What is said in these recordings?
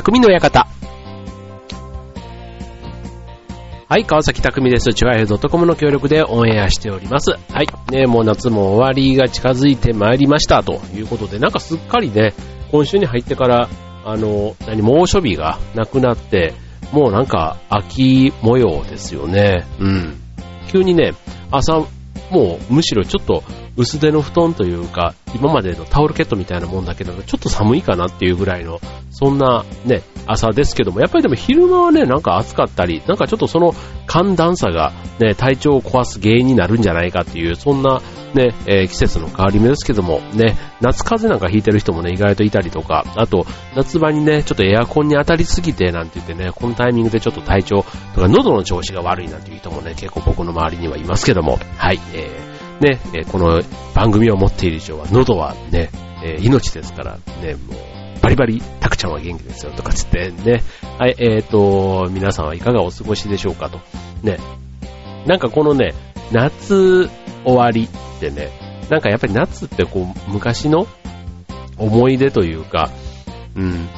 匠の館。はい、川崎匠です。チュアヘドットコムの協力でオンエアしております。はい、ね、もう夏も終わりが近づいてまいりましたということで、なんかすっかりね、今週に入ってから、あの、何、猛暑日がなくなって、もうなんか秋模様ですよね。うん。急にね、朝、もうむしろちょっと薄手の布団というか、今までのタオルケットみたいなもんだけど、ちょっと寒いかなっていうぐらいの、そんなね、朝ですけども、やっぱりでも昼間はね、なんか暑かったり、なんかちょっとその寒暖差がね、体調を壊す原因になるんじゃないかっていう、そんなね、えー、季節の変わり目ですけども、ね、夏風邪なんかひいてる人もね、意外といたりとか、あと、夏場にね、ちょっとエアコンに当たりすぎてなんて言ってね、このタイミングでちょっと体調とか喉の調子が悪いなんていう人もね、結構僕の周りにはいますけども、はい、えー、ね、この番組を持っている以上は、喉はね、命ですから、ね、もう、バリバリ、たくちゃんは元気ですよ、とかつってね。はい、えっ、ー、と、皆さんはいかがお過ごしでしょうかと。ね。なんかこのね、夏終わりってね、なんかやっぱり夏ってこう、昔の思い出というか、うん、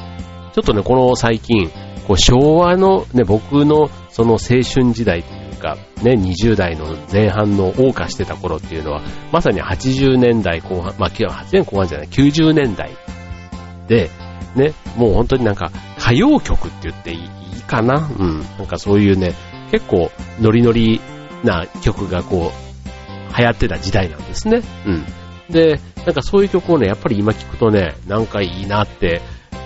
ちょっとね、この最近、こう昭和のね、僕のその青春時代か、ね、20代の前半の謳歌してた頃っていうのは、まさに80年代後半、まあ、8年後半じゃない、90年代で、ね、もう本当になんか歌謡曲って言っていいかな？うん。なんかそういうね、結構ノリノリな曲がこう、流行ってた時代なんですね。うん。で、なんかそういう曲をね、やっぱり今聞くとね、なんかいいなって、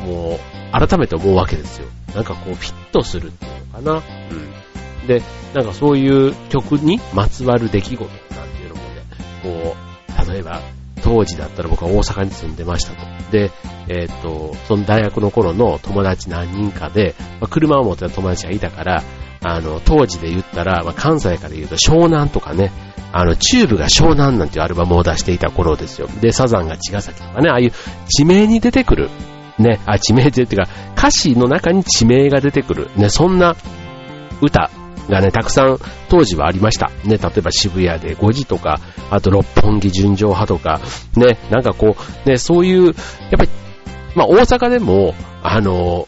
もう、改めて思うわけですよ。なんかこう、フィットするっていうのかな？うん。で、なんかそういう曲にまつわる出来事なんていうのもね、こう、例えば、当時だったら僕は大阪に住んでましたと。で、えっ、と、その大学の頃の友達何人かで、まあ、車を持ってた友達がいたから、あの、当時で言ったら、まあ、関西から言うと湘南とかね、あの、チューブが湘南なんていうアルバムを出していた頃ですよ。で、サザンが茅ヶ崎とかね、ああいう地名に出てくる、ね、あ、地名っていうか、歌詞の中に地名が出てくる、ね、そんな歌がね、たくさん当時はありました。ね、例えば渋谷で5時とか、あと六本木純情派とか、ね、なんかこう、ね、そういう、やっぱり、まあ大阪でも、あの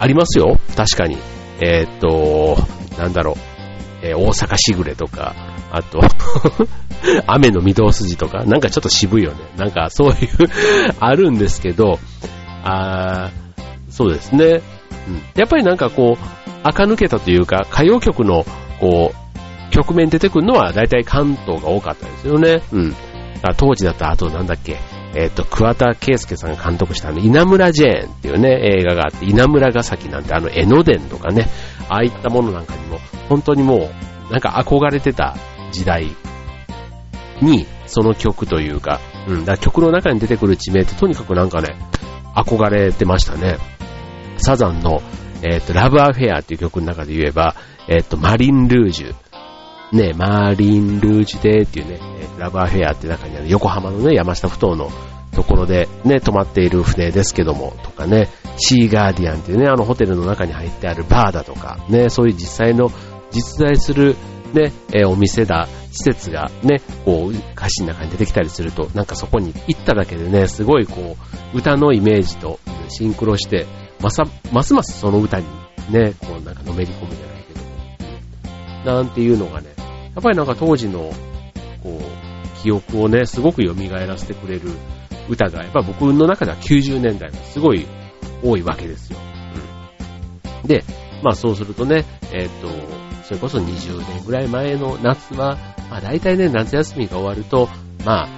ありますよ。確かに。えー、っと、なんだろう、えー、大阪しぐれとか、あと 雨の御堂筋とか、なんかちょっと渋いよね。なんかそういう あるんですけど、あそうですね。うん。やっぱりなんかこう、垢抜けたというか、歌謡曲の、こう、曲面出てくるのは大体関東が多かったですよね。うん。当時だったら、あとなんだっけ、えっ、ー、と、桑田佳祐さんが監督したあの、稲村ジェーンっていうね、映画があって、稲村ヶ崎なんてあの、江ノ電とかね、ああいったものなんかにも、本当にもう、なんか憧れてた時代に、その曲というか、うん、だ曲の中に出てくる地名ってとにかくなんかね、憧れてましたね。サザンの、えっ、ー、と、ラブアフェアっていう曲の中で言えば、えっ、ー、と、マリンルージュ。ね、マーリン・ルージュデーっていうね、ラブアフェアって中にある横浜のね、山下ふ頭のところでね、泊まっている船ですけども、とかね、シーガーディアンっていうね、あのホテルの中に入ってあるバーだとか、ね、そういう実際の実在するね、えお店だ、施設がね、こう、歌詞の中に出てきたりすると、なんかそこに行っただけでね、すごいこう、歌のイメージとシンクロして、まさ、ますますその歌にね、こうなんかのめり込むじゃないけど、なんていうのがね、やっぱりなんか当時の、こう、記憶をね、すごく蘇らせてくれる歌が、やっぱ僕の中では90年代がすごい多いわけですよ。うん。で、まあそうするとね、えっ、と、それこそ20年ぐらい前の夏は、まあ大体ね、夏休みが終わると、まあ、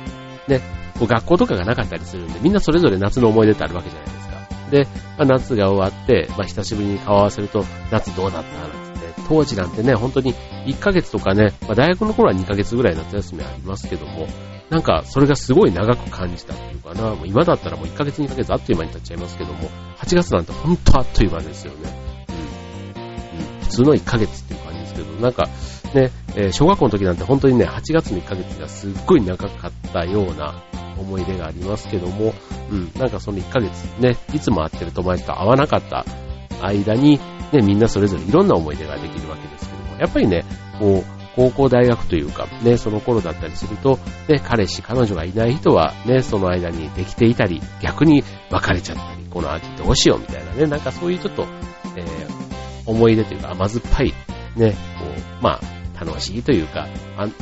ね、こう学校とかがなかったりするんで、みんなそれぞれ夏の思い出ってあるわけじゃないですか。で、まあ、夏が終わって、まあ久しぶりに顔合わせると、夏どうだったなんつって、当時なんてね、本当に1ヶ月とかね、まあ大学の頃は2ヶ月ぐらい夏休みありますけども、なんかそれがすごい長く感じたっていうかな、もう今だったらもう1ヶ月2ヶ月あっという間に経っちゃいますけども、8月なんて本当あっという間ですよね。うん。うん、普通の1ヶ月っていう感じですけど、なんかね、えー、小学校の時なんて本当にね、8月の1ヶ月がすっごい長かったような思い出がありますけども、うん、なんかその1ヶ月ね、いつも会ってる友達と会わなかった間に、ね、みんなそれぞれいろんな思い出ができるわけですけども、やっぱりね、こう、高校大学というか、ね、その頃だったりすると、ね、彼氏、彼女がいない人は、ね、その間にできていたり、逆に別れちゃったり、この秋どうしようみたいなね、なんかそういうちょっと、えー、思い出というか甘酸っぱい、ね、こう、まあ、楽しいというか、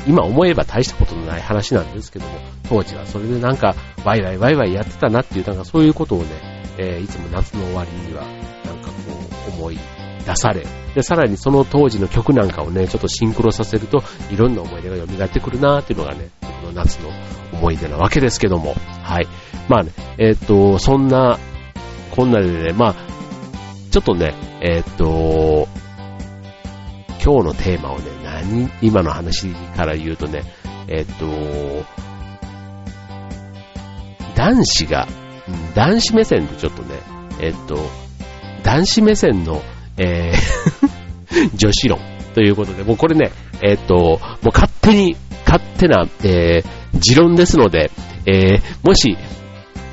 今思えば大したことのない話なんですけども、当時はそれでなんか、ワイワイワイワイやってたなっていう、なんかそういうことをね、えー、いつも夏の終わりには、なんかこう、思い出され、で、さらにその当時の曲なんかをね、ちょっとシンクロさせると、いろんな思い出が蘇ってくるなーっていうのがね、この夏の思い出なわけですけども、はい。まあね、えー、っと、そんな、こんなでね、まあ、ちょっとね、えー、っと、今日のテーマをね、何、今の話から言うとね、えっと、男子が、男子目線でちょっとね、えっと、男子目線のえー 女子論ということで、もうこれね、え、っと、もう勝手に、勝手な、えー、持論ですので、えー、もし、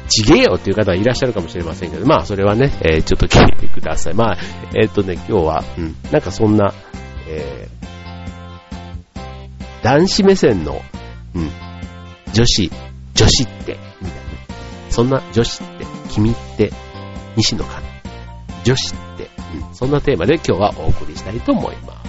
ちげえよっていう方はいらっしゃるかもしれませんけど、まあそれはね、えー、ちょっと聞いてください。まあ、えー、っとね、今日は、うん、なんかそんな、えー、男子目線の、うん、女子、女子って、みたいな。そんな女子って、君って、西野かな。女子って、うん、そんなテーマで今日はお送りしたいと思います。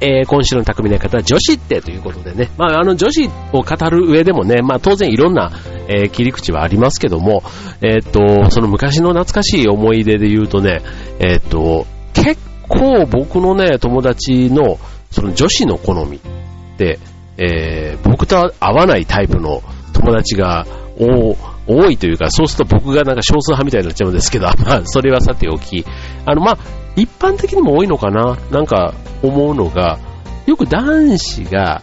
えー、今週の匠の方は女子ってということでね、まあ、あの女子を語る上でもね、まあ、当然いろんな、えー、切り口はありますけども、えー、っと、その昔の懐かしい思い出で言うとね、え、っと、結構僕のね、友達の、その女子の好みって、え、僕と合わないタイプの友達が多いというか、そうすると僕がなんか少数派みたいになっちゃうんですけど、まあ、それはさておき、あの、まあ、一般的にも多いのかな？なんか思うのが、よく男子が、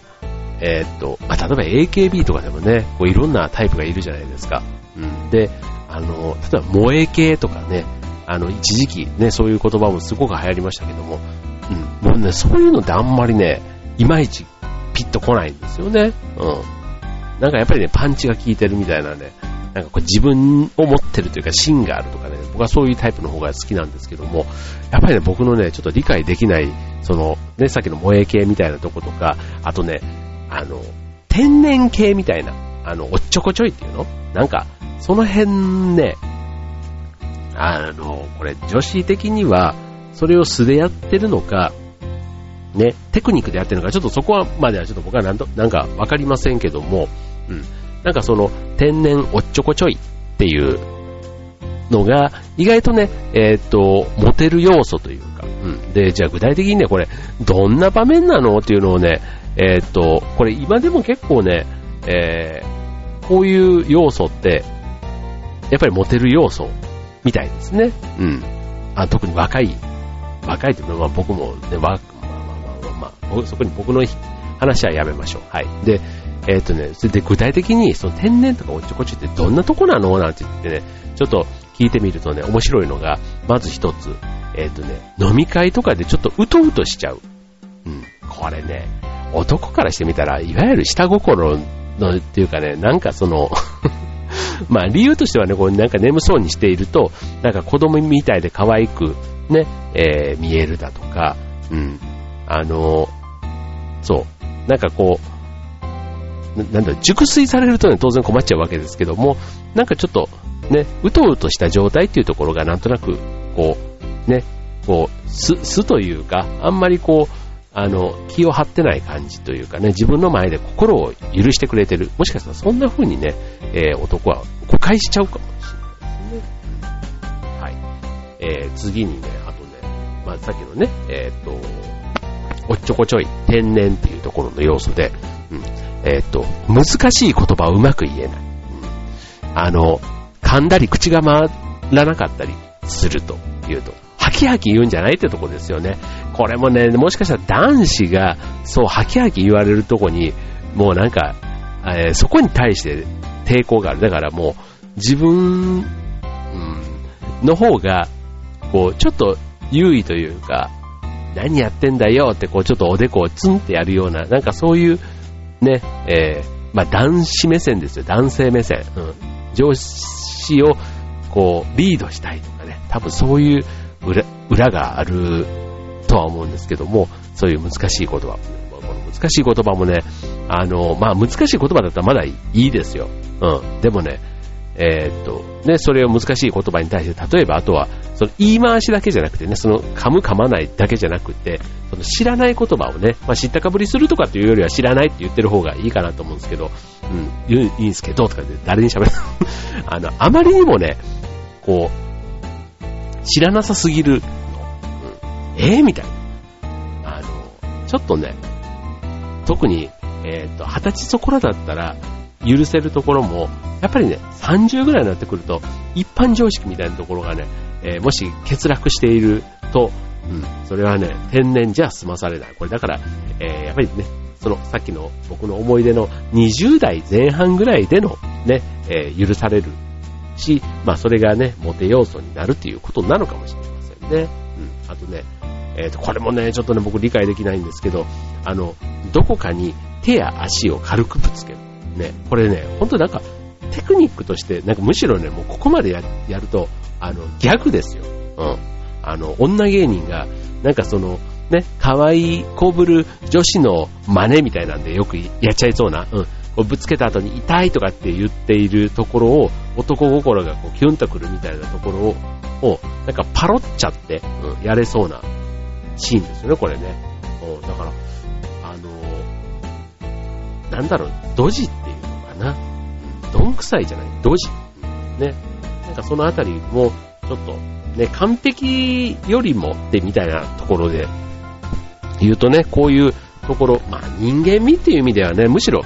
えー、っと、あ、例えば AKB とかでもね、こういろんなタイプがいるじゃないですか。うん。で、あの、例えば萌え系とかね、あの、一時期ね、そういう言葉もすごく流行りましたけども、うん。もうね、そういうのってあんまりね、いまいちピッと来ないんですよね。うん。なんかやっぱりね、パンチが効いてるみたいなね、なんかこう自分を持ってるというか芯があるとかね、僕はそういうタイプの方が好きなんですけども、やっぱりね、僕のね、ちょっと理解できない、その、ね、さっきの萌え系みたいなとことか、あとね、あの、天然系みたいな、あの、おっちょこちょいっていうの？なんか、その辺ね、あの、これ女子的には、それを素でやってるのか、ね、テクニックでやってるのか、ちょっとそこはまではちょっと僕はなんと、なんかわかりませんけども、うん。なんかその天然おっちょこちょいっていうのが意外とね、えっ、と、モテる要素というか、うん。で、じゃあ具体的にね、これどんな場面なのっていうのをね、えっ、と、これ今でも結構ね、えー、こういう要素って、やっぱりモテる要素みたいですね。うん。あ特に若い、若いというのは、僕もね、まあまあまあまあ、まあ、そこに僕の話はやめましょう。はい。で、えっ、ー、とね、それで具体的にその天然とかおっちょこちょってどんなとこなの？なんて言ってね、ちょっと聞いてみるとね、面白いのが、まず一つ、えっ、ー、とね、飲み会とかでちょっとうとうとしちゃう。うん、これね、男からしてみたら、いわゆる下心のっていうかね、なんかその まあ理由としてはね、こうなんか眠そうにしていると、なんか子供みたいで可愛くね、えー、見えるだとか、うん、あの、そう、なんかこう、なんだ、熟睡されるとね、当然困っちゃうわけですけども、なんかちょっと、ね、うとうとした状態っていうところがなんとなく、こう、ね、こう、す、すというか、あんまりこう、あの、気を張ってない感じというかね、自分の前で心を許してくれてる。もしかしたらそんな風にね、えー、男は誤解しちゃうかもしれないですね。はい。えー、次にね、あとね、まあ、さっきのね、えっ、ー、と、おっちょこちょい、天然っていうところの要素で、うん、えっ、と、難しい言葉をうまく言えない。あの、噛んだり口が回らなかったりするというと、ハキハキ言うんじゃないってとこですよね。これもね、もしかしたら男子が、そう、ハキハキ言われるとこに、もうなんか、えー、そこに対して抵抗がある。だからもう、自分、うん、の方が、こう、ちょっと優位というか、何やってんだよってこうちょっとおでこをツンってやるような、なんかそういう、ね、えー、まあ男子目線ですよ、男性目線。うん。上司をこうリードしたいとかね、多分そういう裏裏があるとは思うんですけども、そういう難しい言葉。この難しい言葉もね、あの、まあ難しい言葉だったらまだいいですよ。うん。でもね、えー、っと、ね、それを難しい言葉に対して、例えばあとは、その言い回しだけじゃなくてね、その噛む噛まないだけじゃなくて、その知らない言葉をね、まあ、知ったかぶりするとかっていうよりは知らないって言ってる方がいいかなと思うんですけど、うん、いいんですけど、とかで誰に喋る あの、あまりにもね、こう、知らなさすぎるの、うん、えー、みたいな。あの、ちょっとね、特に、えっ、と、二十歳そこらだったら、許せるところも、やっぱりね、30ぐらいになってくると、一般常識みたいなところがね、えー、もし欠落していると、うん、それはね、天然じゃ済まされない。これだから、えー、やっぱりね、そのさっきの僕の思い出の20代前半ぐらいでのね、えー、許されるし、まあそれがね、モテ要素になるっていうことなのかもしれませんね。うん。あとね、えっ、ー、と、これもね、ちょっとね、僕理解できないんですけど、あの、どこかに手や足を軽くぶつける。ね、これね、本当なんか、テクニックとして、なんかむしろね、もうここまでややると、あの、逆ですよ。うん。あの、女芸人が、なんかその、ね、可愛いこぶる女子の真似みたいなんでよくやっちゃいそうな、うん。こうぶつけた後に痛いとかって言っているところを、男心がこうキュンとくるみたいなところを、をなんかパロっちゃって、うん、やれそうなシーンですよね、これね。うん、だから、なんだろう、ドジっていうのかな。うん、どんくさいじゃない、ドジ。ね。なんかそのあたりも、ちょっと、ね、完璧よりもってみたいなところで言うとね、こういうところ、まあ人間味っていう意味ではね、むしろ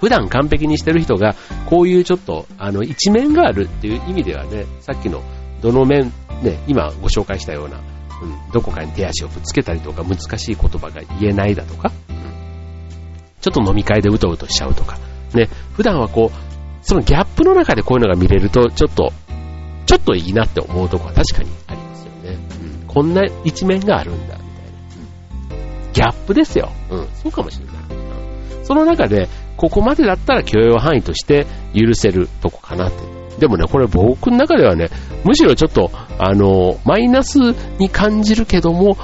普段完璧にしてる人が、こういうちょっと、あの、一面があるっていう意味ではね、さっきの、どの面、ね、今ご紹介したような、うん、どこかに手足をぶつけたりとか、難しい言葉が言えないだとか、ちょっと飲み会でうとうとしちゃうとか、ね、普段はこう、そのギャップの中でこういうのが見れると、ちょっと、ちょっといいなって思うとこは確かにありますよね。うん、こんな一面があるんだ、みたいな。うん、ギャップですよ。うん、そうかもしれない。その中で、ここまでだったら許容範囲として許せるとこかなって。でもね、これ僕の中ではね、むしろちょっと、あの、マイナスに感じるけども、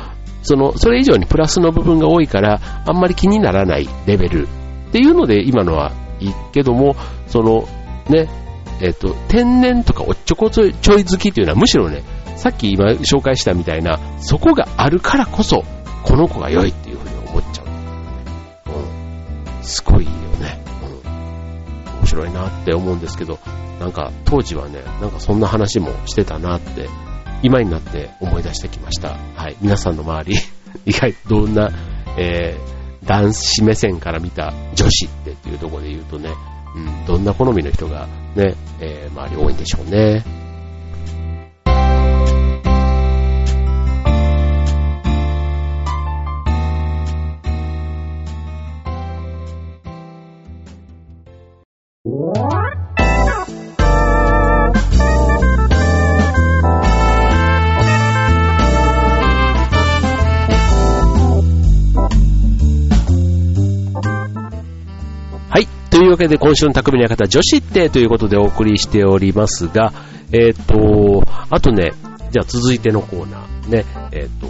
その、それ以上にプラスの部分が多いから、あんまり気にならないレベルっていうので、今のはいいけども、その、ね、えっ、と、天然とかおっちょこちょい好きっていうのはむしろね、さっき今紹介したみたいな、そこがあるからこそ、この子が良いっていうふうに思っちゃう。うん。すごいよね。うん面白いなって思うんですけど、なんか当時はね、なんかそんな話もしてたなって、今になって思い出してきました。はい。皆さんの周り、意外とどんな、えー、男子目線から見た女子ってっていうところで言うとね、うん、どんな好みの人がね、えー、周り多いんでしょうね。いうわけで今週の匠の方、女子ってということでお送りしておりますが、えっ、ー、と、あとね、じゃあ続いてのコーナー、ね、えっ、ー、と、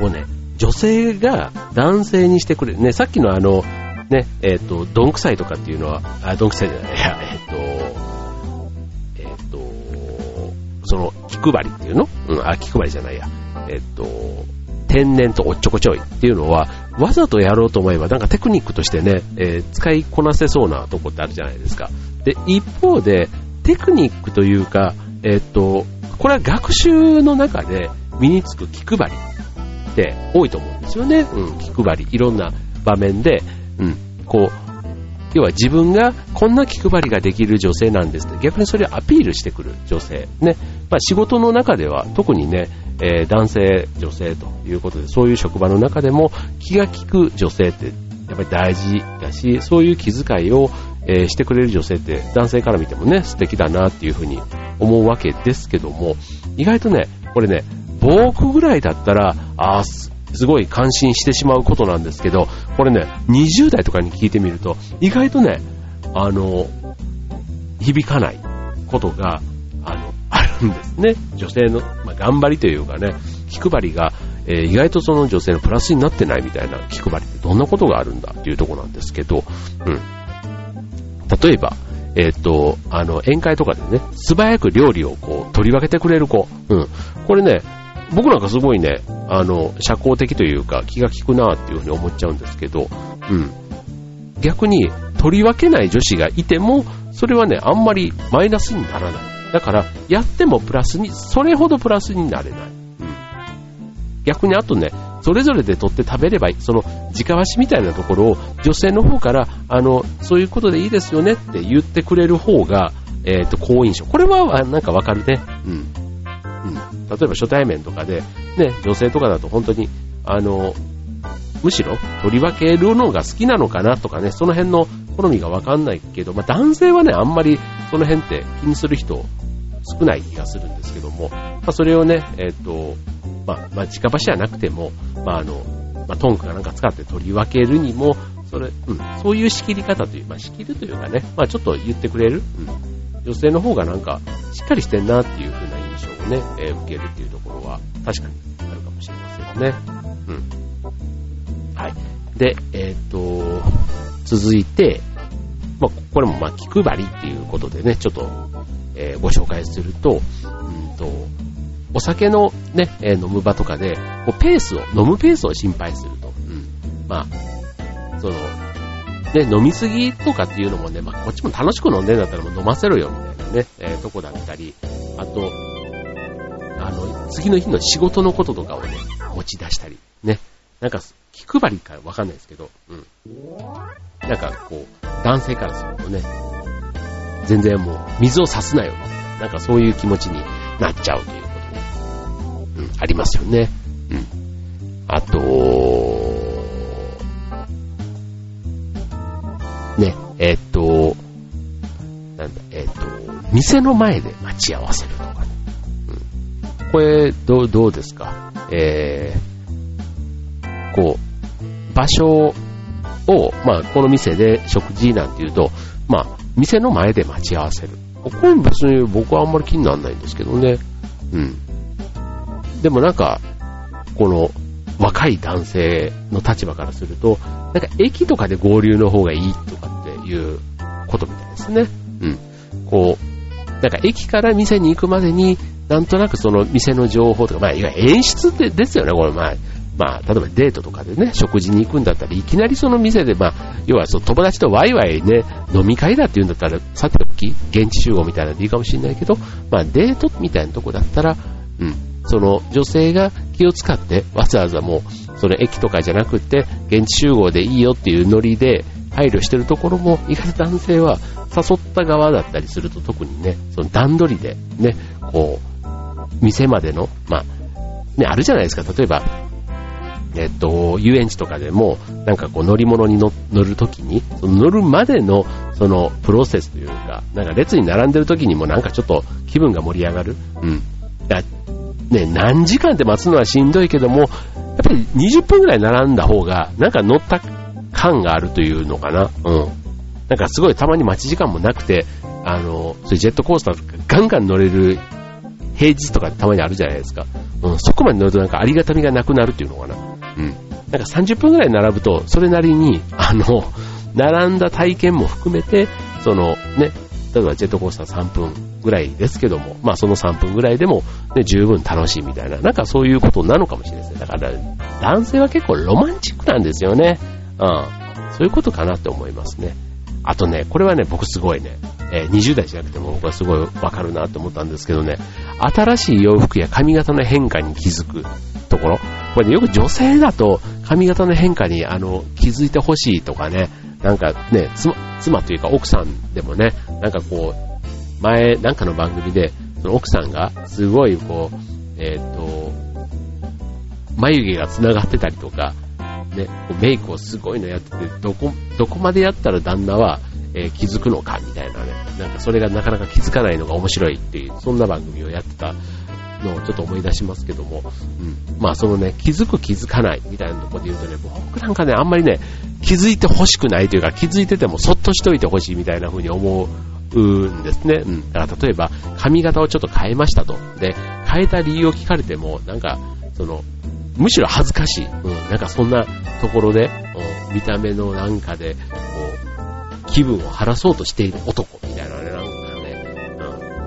こうね、女性が男性にしてくれる、ね、さっきのあの、ね、えっ、ー、と、どんくさいとかっていうのは、あ、どんくさいじゃない、いや、えっ、と、えっ、と、その、気配りっていうの？うん、あ、気配りじゃないや。えっ、と、天然とおっちょこちょいっていうのは、わざとやろうと思えば、なんかテクニックとしてね、えー、使いこなせそうなとこってあるじゃないですか。で、一方で、テクニックというか、え、っと、これは学習の中で身につく気配りって多いと思うんですよね。うん、気配り。いろんな場面で、うん、こう、要は自分がこんな気配りができる女性なんですって逆にそれをアピールしてくる女性。ね。まあ仕事の中では特にね、えー、男性、女性ということで、そういう職場の中でも気が利く女性ってやっぱり大事だし、そういう気遣いを、えー、してくれる女性って男性から見てもね、素敵だなっていうふうに思うわけですけども、意外とね、これね、防具ぐらいだったら、ああすごい感心してしまうことなんですけど、これね、20代とかに聞いてみると、意外とね、あの、響かないことが、ですね。女性の、まあ、頑張りというかね、気配りが、えー、意外とその女性のプラスになってないみたいな気配りってどんなことがあるんだっていうとこなんですけど、うん。例えば、えっ、ー、と、あの、宴会とかでね、素早く料理をこう、取り分けてくれる子。うん。これね、僕なんかすごいね、あの、社交的というか気が利くなっていうふうに思っちゃうんですけど、うん。逆に取り分けない女子がいても、それはね、あんまりマイナスにならない。だから、やってもプラスに、それほどプラスになれない。うん。逆にあとね、それぞれで取って食べればいい。その、直箸みたいなところを女性の方から、あの、そういうことでいいですよねって言ってくれる方が、えっ、ー、と、好印象。これは、なんかわかるね。うん。うん。例えば初対面とかで、ね、女性とかだと本当に、あの、むしろ取り分けるのが好きなのかなとかね、その辺の好みがわかんないけど、まあ男性はね、あんまりその辺って気にする人少ない気がするんですけども、まあそれをね、えっ、ー、と、まあ、まあ、直箸じゃなくても、まああの、まあ、トンクかなんか使って取り分けるにも、それ、うん、そういう仕切り方という、まあ仕切るというかね、まあちょっと言ってくれる、うん、女性の方がなんかしっかりしてんなっていう風な印象をね、えー、受けるっていうところは確かにあるかもしれませんね。うん。はい。で、えっ、ー、と、続いて、まあ、これもまあ気配りっていうことでね、ちょっと、えー、ご紹介すると、うんと、お酒のね、えー、飲む場とかで、こうペースを、飲むペースを心配すると。うん。まあ、その、ね、飲みすぎとかっていうのもね、まあ、こっちも楽しく飲んでんだったらもう飲ませろよ、みたいなね、えー、とこだったり、あと、あの、次の日の仕事のこととかをね、持ち出したり、ね。なんか、気配りかわかんないですけど、うん。なんかこう、男性からするとね、全然もう、水を差すなよ、なんかそういう気持ちになっちゃうということね。うん、ありますよね。うん。あと、ね、えー、っと、なんだ、えー、っと、店の前で待ち合わせるとかね。うん。これ、どう、どうですか？えー、こう、場所を、まあ、この店で食事なんていうと、まあ、店の前で待ち合わせる。これ別に僕はあんまり気にならないんですけどね。うん。でもなんか、この若い男性の立場からすると、なんか駅とかで合流の方がいいとかっていうことみたいですね。うん。こう、なんか駅から店に行くまでに、なんとなくその店の情報とか、まあ、いわゆる演出ってですよね、これ、まあ、まあ、例えばデートとかでね、食事に行くんだったらいきなりその店で、まあ、要はその友達とワイワイね、飲み会だって言うんだったら、さておき、現地集合みたいなのでいいかもしれないけど、まあ、デートみたいなとこだったら、うん、その女性が気を使って、わざわざもう、その駅とかじゃなくて、現地集合でいいよっていうノリで配慮してるところも、意外と男性は誘った側だったりすると特にね、その段取りでね、こう、店までの、まあ、ね、あるじゃないですか。例えば、えっと、遊園地とかでも、なんかこう乗り物に乗るときに、その乗るまでの、そのプロセスというか、なんか列に並んでるときにもなんかちょっと気分が盛り上がる。うん。だね、何時間で待つのはしんどいけども、やっぱり20分くらい並んだ方が、なんか乗った感があるというのかな。うん。なんかすごいたまに待ち時間もなくて、あの、そういうジェットコースターとかガンガン乗れる平日とかたまにあるじゃないですか。うん、そこまで乗るとなんかありがたみがなくなるっていうのかな。うん。なんか30分くらい並ぶと、それなりに、あの、並んだ体験も含めて、そのね、例えばジェットコースター3分ぐらいですけども、まあその3分ぐらいでも、ね、十分楽しいみたいな、なんかそういうことなのかもしれないですね。だから男性は結構ロマンチックなんですよね。うん。そういうことかなって思いますね。あとね、これはね、僕すごいね、えー、20代じゃなくても僕はすごいわかるなって思ったんですけどね、新しい洋服や髪型の変化に気づくところ。これね、よく女性だと髪型の変化にあの気づいてほしいとかね、なんかね、妻、妻というか奥さんでもね、なんかこう、前なんかの番組で、その奥さんがすごいこう、えっ、ー、と、眉毛が繋がってたりとか、ね、メイクをすごいのやってて、どこ、どこまでやったら旦那は、えー、気づくのかみたいなね、なんかそれがなかなか気づかないのが面白いっていう、そんな番組をやってたのをちょっと思い出しますけども、うん。まあそのね、気づく気づかないみたいなとこで言うとね、僕なんかね、あんまりね、気づいて欲しくないというか、気づいててもそっとしといてほしいみたいな風に思うんですね。うん。だから例えば、髪型をちょっと変えましたと。で、変えた理由を聞かれても、なんか、その、むしろ恥ずかしい。うん。なんかそんなところで、うん、見た目のなんかで、こう、気分を晴らそうとしている男みたいなね、なんかね。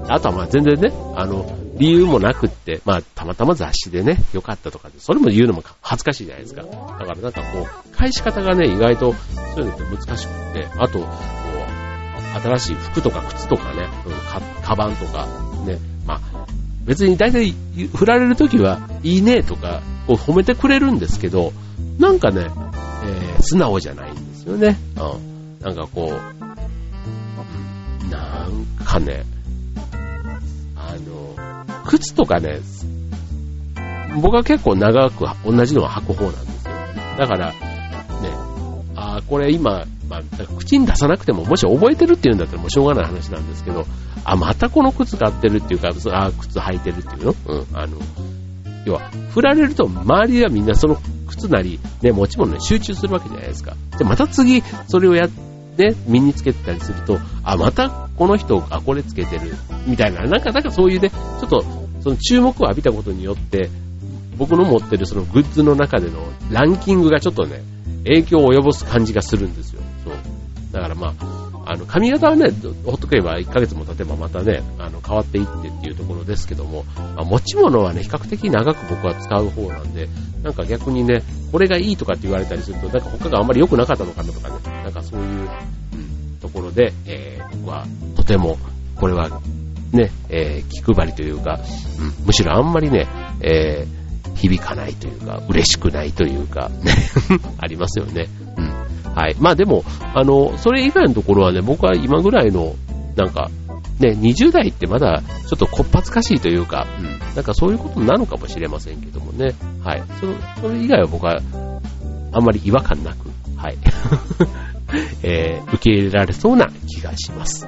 うん。あとはまあ全然ね、あの、理由もなくって、まあ、たまたま雑誌でね、良かったとかで、それも言うのも恥ずかしいじゃないですか。だからなんかこう、返し方がね、意外とそういうのって難しくって、あと、こう、新しい服とか靴とかね、うん、か、カバンとか、ね、まあ、別に大体振られるときは、いいねとか、こう褒めてくれるんですけど、なんかね、えー、素直じゃないんですよね。うん。なんかこう、なんかね、靴とかね、僕は結構長く同じのを履く方なんですよ。だから、ね、あこれ今、まあ、口に出さなくても、もし覚えてるっていうんだったらもうしょうがない話なんですけど、あ、またこの靴買ってるっていうか、あ、靴履いてるっていうの？うん、あの、要は、振られると周りはみんなその靴なり、ね、持ち物に集中するわけじゃないですか。で、また次、それをやって、身につけてたりすると、あ、またこの人、あ、これつけてる、みたいな、なんか、なんかそういうね、ちょっと、その注目を浴びたことによって、僕の持ってるそのグッズの中でのランキングがちょっとね、影響を及ぼす感じがするんですよ。そう。だからまあ、あの、髪型はね、ほっとけば1ヶ月も経てばまたね、あの、変わっていってっていうところですけども、まあ、持ち物はね、比較的長く僕は使う方なんで、なんか逆にね、これがいいとかって言われたりすると、なんか他があんまり良くなかったのかなとかね、なんかそういう、ところで、えー、僕はとても、これは、ね、えー、気配りというか、うん、むしろあんまりね、えー、響かないというか、嬉しくないというか、ね、ありますよね。うん。はい。まあでも、あの、それ以外のところはね、僕は今ぐらいの、なんか、ね、20代ってまだちょっとこっぱずかしいというか、うん、なんかそういうことなのかもしれませんけどもね。はい。その、それ以外は僕は、あんまり違和感なく、はい。えー、受け入れられそうな気がします。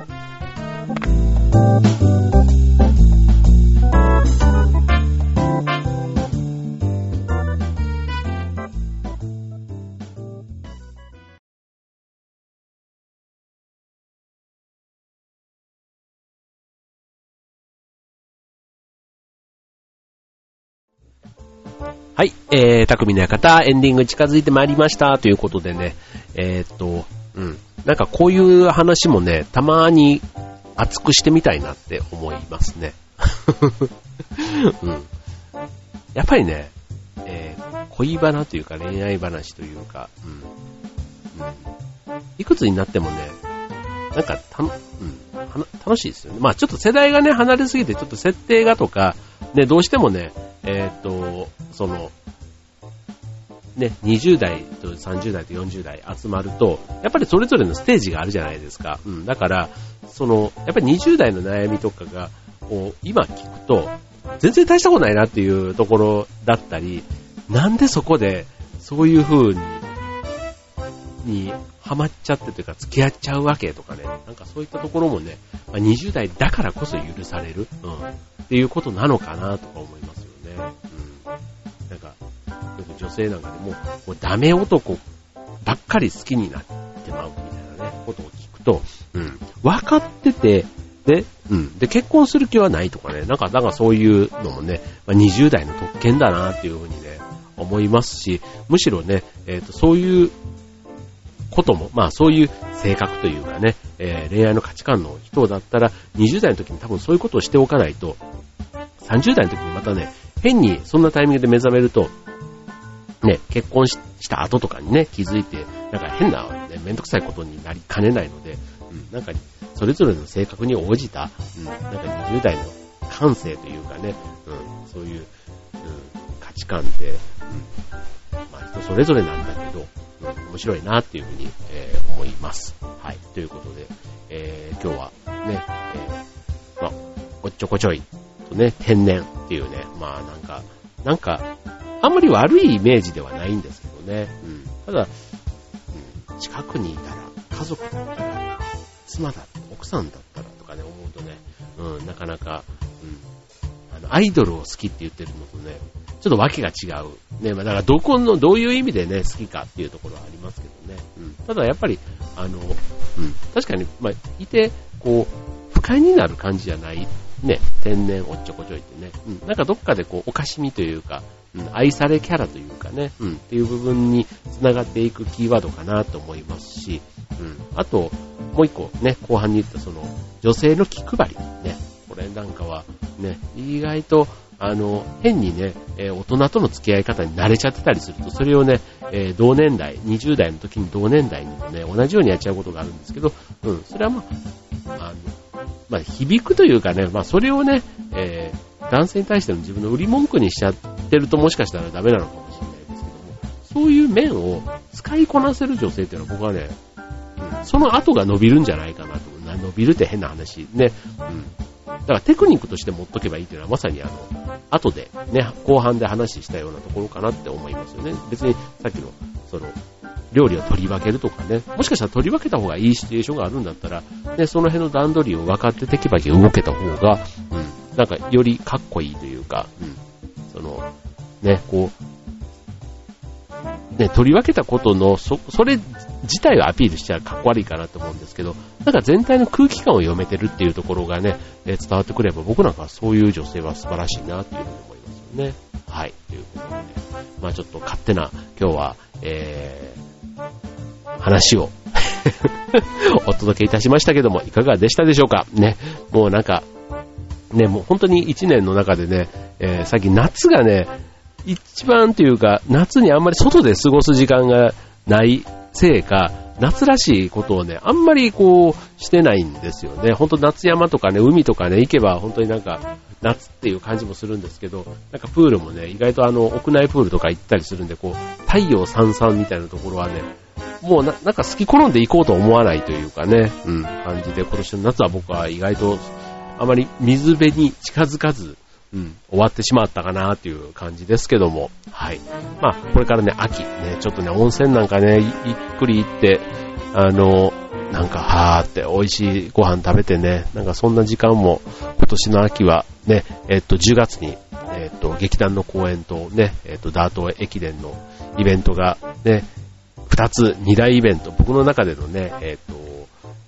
はい、えー、匠の館、エンディング近づいてまいりました、ということでね、えー、っと、うん、なんかこういう話もね、たまに熱くしてみたいなって思いますね。うん。やっぱりね、えー、恋バナというか恋愛話というか、うん。うん、いくつになってもね、なんかた、うん、楽しいですよね。まあちょっと世代がね、離れすぎて、ちょっと設定がとか、ね、どうしてもね、えっ、と、その、ね、20代と30代と40代集まると、やっぱりそれぞれのステージがあるじゃないですか。うん、だから、その、やっぱり20代の悩みとかが、こう、今聞くと、全然大したことないなっていうところだったり、なんでそこで、そういう風に、に、ハマっちゃってというか、付き合っちゃうわけとかね、なんかそういったところもね、まあ、20代だからこそ許される、うん、っていうことなのかなとか思いますよね。うん。なんか、よく女性なんかでも、もうダメ男ばっかり好きになってまうみたいなね、ことを聞くと、うん、分かってて、で、うん。で、結婚する気はないとかね、なんか、なんかそういうのもね、まあ、20代の特権だなっていうふうにね、思いますし、むしろね、えっ、ー、と、そういうことも、まあそういう性格というかね、えー、恋愛の価値観の人だったら、20代の時に多分そういうことをしておかないと、30代の時にまたね、変にそんなタイミングで目覚めると、ね、結婚した後とかにね、気づいて、なんか変な、ね、めんどくさいことになりかねないので、うん、なんか、それぞれの性格に応じた、うん、なんか20代の感性というかね、うん、そういう、うん、価値観って、うん、まあ人それぞれなんだけど、面白いなっていうふうに、えー、思います。はい。ということで、えー、今日はね、えー、まあ、おっちょこちょいとね、天然っていうね、まあなんか、なんか、あんまり悪いイメージではないんですけどね。うん。ただ、うん、近くにいたら、家族だったら、妻だったら、奥さんだったらとかね、思うとね、うん、なかなか、うん、あの、アイドルを好きって言ってるのとね、ちょっと訳が違う。ね、まあ、だからどこの、どういう意味でね、好きかっていうところはありますけどね。うん。ただやっぱり、あの、うん、確かに、まあ、いて、こう、不快になる感じじゃない、ね、天然おっちょこちょいってね、うん、なんかどっかでこう、おかしみというか、うん、愛されキャラというかね、うん、っていう部分に繋がっていくキーワードかなと思いますし、うん、あと、もう一個ね、後半に言ったその、女性の気配り、ね、これなんかは、ね、意外と、あの、変にね、え、大人との付き合い方に慣れちゃってたりすると、それをね、え、同年代、20代の時に同年代にもね、同じようにやっちゃうことがあるんですけど、うん、それはまあ、あの、まあ、響くというかね、まあ、それをね、えー、男性に対しての自分の売り文句にしちゃってるともしかしたらダメなのかもしれないですけども、そういう面を使いこなせる女性っていうのは僕はね、うん、その後が伸びるんじゃないかなと。伸びるって変な話。ね。うん。だからテクニックとして持っとけばいいっていうのはまさにあの、後でね、後半で話したようなところかなって思いますよね。別にさっきの、その、料理を取り分けるとかね、もしかしたら取り分けた方がいいシチュエーションがあるんだったら、ね、その辺の段取りを分かってテキパキ動けた方が、うん、なんかよりかっこいいというか、うん、その、ね、こう、ね、取り分けたことの、そ、それ自体をアピールしちゃかっこ悪いかなと思うんですけど、なんか全体の空気感を読めてるっていうところがね、え伝わってくれば僕なんかはそういう女性は素晴らしいなっていうふうに思いますよね。はい。ということでね、まあちょっと勝手な今日は、えー、話を お届けいたしましたけども、いかがでしたでしょうか？ね、もうなんか、ね、もう本当に一年の中でね、えー、最近夏がね、一番というか、夏にあんまり外で過ごす時間がないせいか、夏らしいことをね、あんまりこう、してないんですよね。ほんと夏山とかね、海とかね、行けば本当になんか、夏っていう感じもするんですけど、なんかプールもね、意外とあの、屋内プールとか行ったりするんで、こう、太陽さんさんみたいなところはね、もうな、なんか好き転んで行こうと思わないというかね、うん、感じで、今年の夏は僕は意外と、あまり水辺に近づかず、うん、終わってしまったかなっていう感じですけども、はい。まあ、これからね、秋、ね、ちょっとね、温泉なんかね、ゆっくり行って、あの、なんか、はーって美味しいご飯食べてね、なんかそんな時間も今年の秋はね、えっと、10月に、えっと、劇団の公演とね、えっと、ダート駅伝のイベントがね、2つ、2大イベント、僕の中でのね、えっと、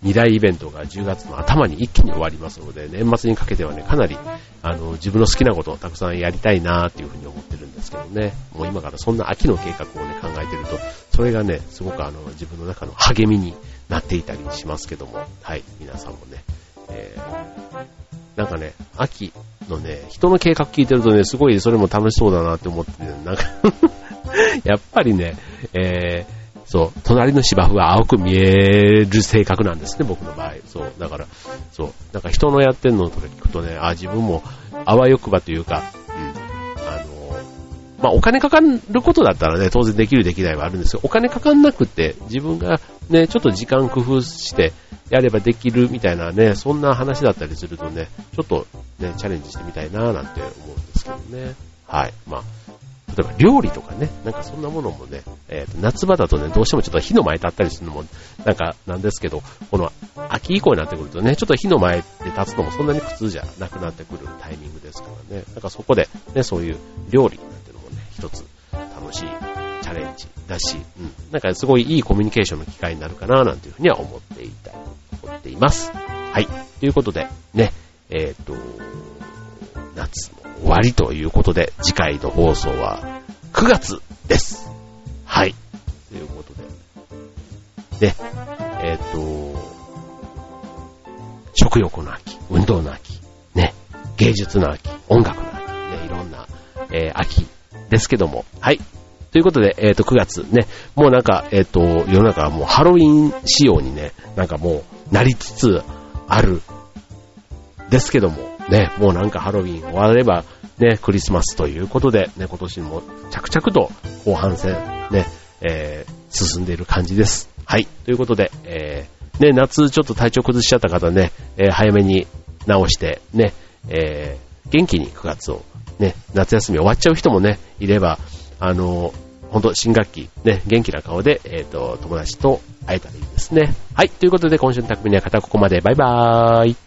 2大イベントが10月の頭に一気に終わりますので、年末にかけてはね、かなり、あの、自分の好きなことをたくさんやりたいなーっていうふうに思ってるんですけどね、もう今からそんな秋の計画をね、考えてると、それがね、すごくあの、自分の中の励みになっていたりしますけども、はい、皆さんもね、えー、なんかね、秋のね、人の計画聞いてるとね、すごいそれも楽しそうだなって思って、ね、なんか やっぱりね、えー、そう、隣の芝生は青く見える性格なんですね、僕の場合。そう、だから、そう、なんか人のやってんのとか聞くとね、あ、自分もあわよくばというか、うん、あの、まあ、お金かかることだったらね、当然できるできないはあるんですけど、お金かかんなくて、自分がね、ちょっと時間工夫してやればできるみたいなね、そんな話だったりするとね、ちょっとね、チャレンジしてみたいななんて思うんですけどね。はい。まあ、例えば料理とかね、なんかそんなものもね、えー、と夏場だとね、どうしてもちょっと火の前立ったりするのも、なんかなんですけど、この秋以降になってくるとね、ちょっと火の前で立つのもそんなに苦痛じゃなくなってくるタイミングですからね、なんかそこで、ね、そういう料理なんていうのもね、一つ楽しいチャレンジだし、うん、なんかすごいいいコミュニケーションの機会になるかな、なんていうふうには思っていたい、思っています。はい。ということで、ね、えっ、ー、と、夏終わりということで、次回の放送は9月です。はい。ということで。で、えっ、と、食欲の秋、運動の秋、ね、芸術の秋、音楽の秋、ね、いろんな、えー、秋ですけども、はい。ということで、えっ、と、9月ね、もうなんか、えっ、と、世の中はもうハロウィン仕様にね、なんかもう、なりつつある、ですけども、ね、もうなんかハロウィン終われば、ね、クリスマスということで、ね、今年も着々と後半戦、ね、えー、進んでいる感じです。はい。ということで、えー、ね、夏ちょっと体調崩しちゃった方ね、えー、早めに直して、ね、えー、元気に9月を、ね、夏休み終わっちゃう人もね、いれば、あの本当新学期、ね、元気な顔で、えっ、ー、と、友達と会えたらいいですね。はい。ということで、今週の匠には片ここまで。バイバーイ。